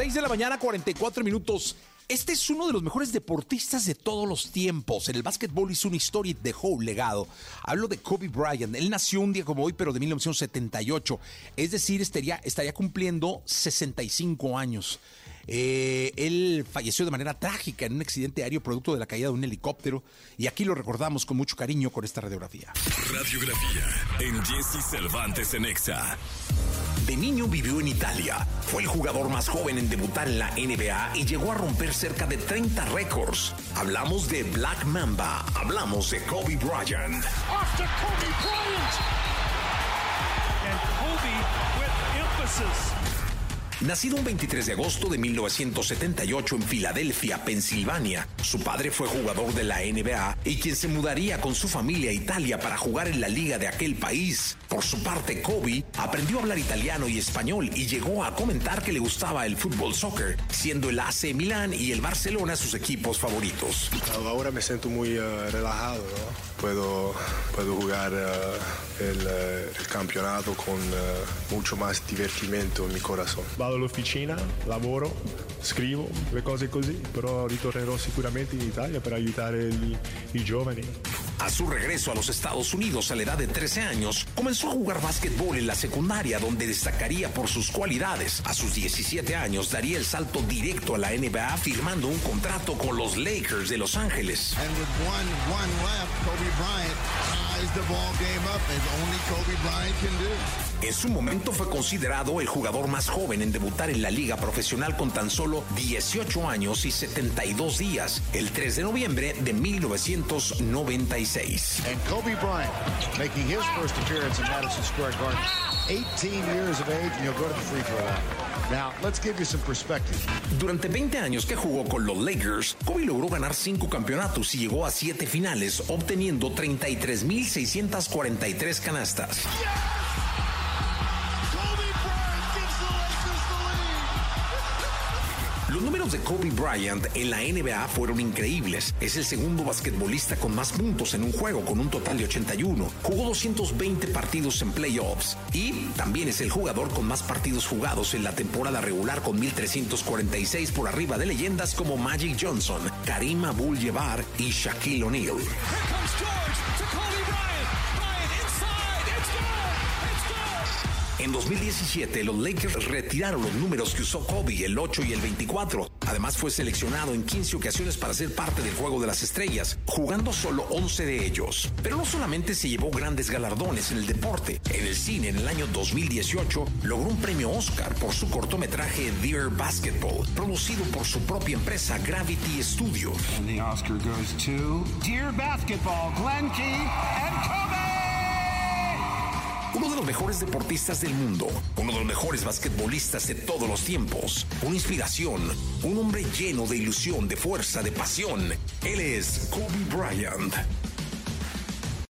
6 de la mañana, 44 minutos. Este es uno de los mejores deportistas de todos los tiempos. En el básquetbol hizo una historia y dejó un legado. Hablo de Kobe Bryant. Él nació un día como hoy, pero de 1978. Es decir, estaría, estaría cumpliendo 65 años. Eh, él falleció de manera trágica en un accidente aéreo producto de la caída de un helicóptero. Y aquí lo recordamos con mucho cariño con esta radiografía. Radiografía en Jesse Cervantes en Exa. De niño vivió en Italia. Fue el jugador más joven en debutar en la NBA y llegó a romper cerca de 30 récords. Hablamos de Black Mamba. Hablamos de Kobe Bryant. Kobe Bryant. And Kobe with emphasis. Nacido un 23 de agosto de 1978 en Filadelfia, Pensilvania, su padre fue jugador de la NBA y quien se mudaría con su familia a Italia para jugar en la liga de aquel país. Por su parte, Kobe aprendió a hablar italiano y español y llegó a comentar que le gustaba el fútbol soccer, siendo el AC Milán y el Barcelona sus equipos favoritos. Ahora me siento muy uh, relajado, ¿no? Puedo, puedo jugar uh, el, uh, el, campeonato con mucho más divertimento en mi corazón. Vado all'officina, lavoro, scrivo, le cose così, però ritornerò sicuramente in Italia per aiutare i, i giovani. A su regreso a los Estados Unidos a la edad de 13 años, comenzó a jugar básquetbol en la secundaria donde destacaría por sus cualidades. A sus 17 años daría el salto directo a la NBA firmando un contrato con los Lakers de Los Ángeles. And with one, one left, Kobe Bryant En su momento fue considerado el jugador más joven en debutar en la liga profesional con tan solo 18 años y 72 días, el 3 de noviembre de 1996. And Kobe Bryant making his first appearance in Madison Square Garden. 18 years of age and he'll go to the free throw line. Now, let's give you some perspective. Durante 20 años que jugó con los Lakers, Kobe logró ganar 5 campeonatos y llegó a 7 finales, obteniendo 33.643 canastas. Los de Kobe Bryant en la NBA fueron increíbles. Es el segundo basquetbolista con más puntos en un juego, con un total de 81. Jugó 220 partidos en playoffs y también es el jugador con más partidos jugados en la temporada regular, con 1.346 por arriba de leyendas como Magic Johnson, Karim Abdul-Jabbar y Shaquille O'Neal. En 2017, los Lakers retiraron los números que usó Kobe, el 8 y el 24. Además, fue seleccionado en 15 ocasiones para ser parte del Juego de las Estrellas, jugando solo 11 de ellos. Pero no solamente se llevó grandes galardones en el deporte. En el cine, en el año 2018, logró un premio Oscar por su cortometraje Dear Basketball, producido por su propia empresa Gravity Studio. And the Oscar goes to Dear Basketball, Glenn Key and Kobe! Uno de los mejores deportistas del mundo, uno de los mejores basquetbolistas de todos los tiempos, una inspiración, un hombre lleno de ilusión, de fuerza, de pasión. Él es Kobe Bryant.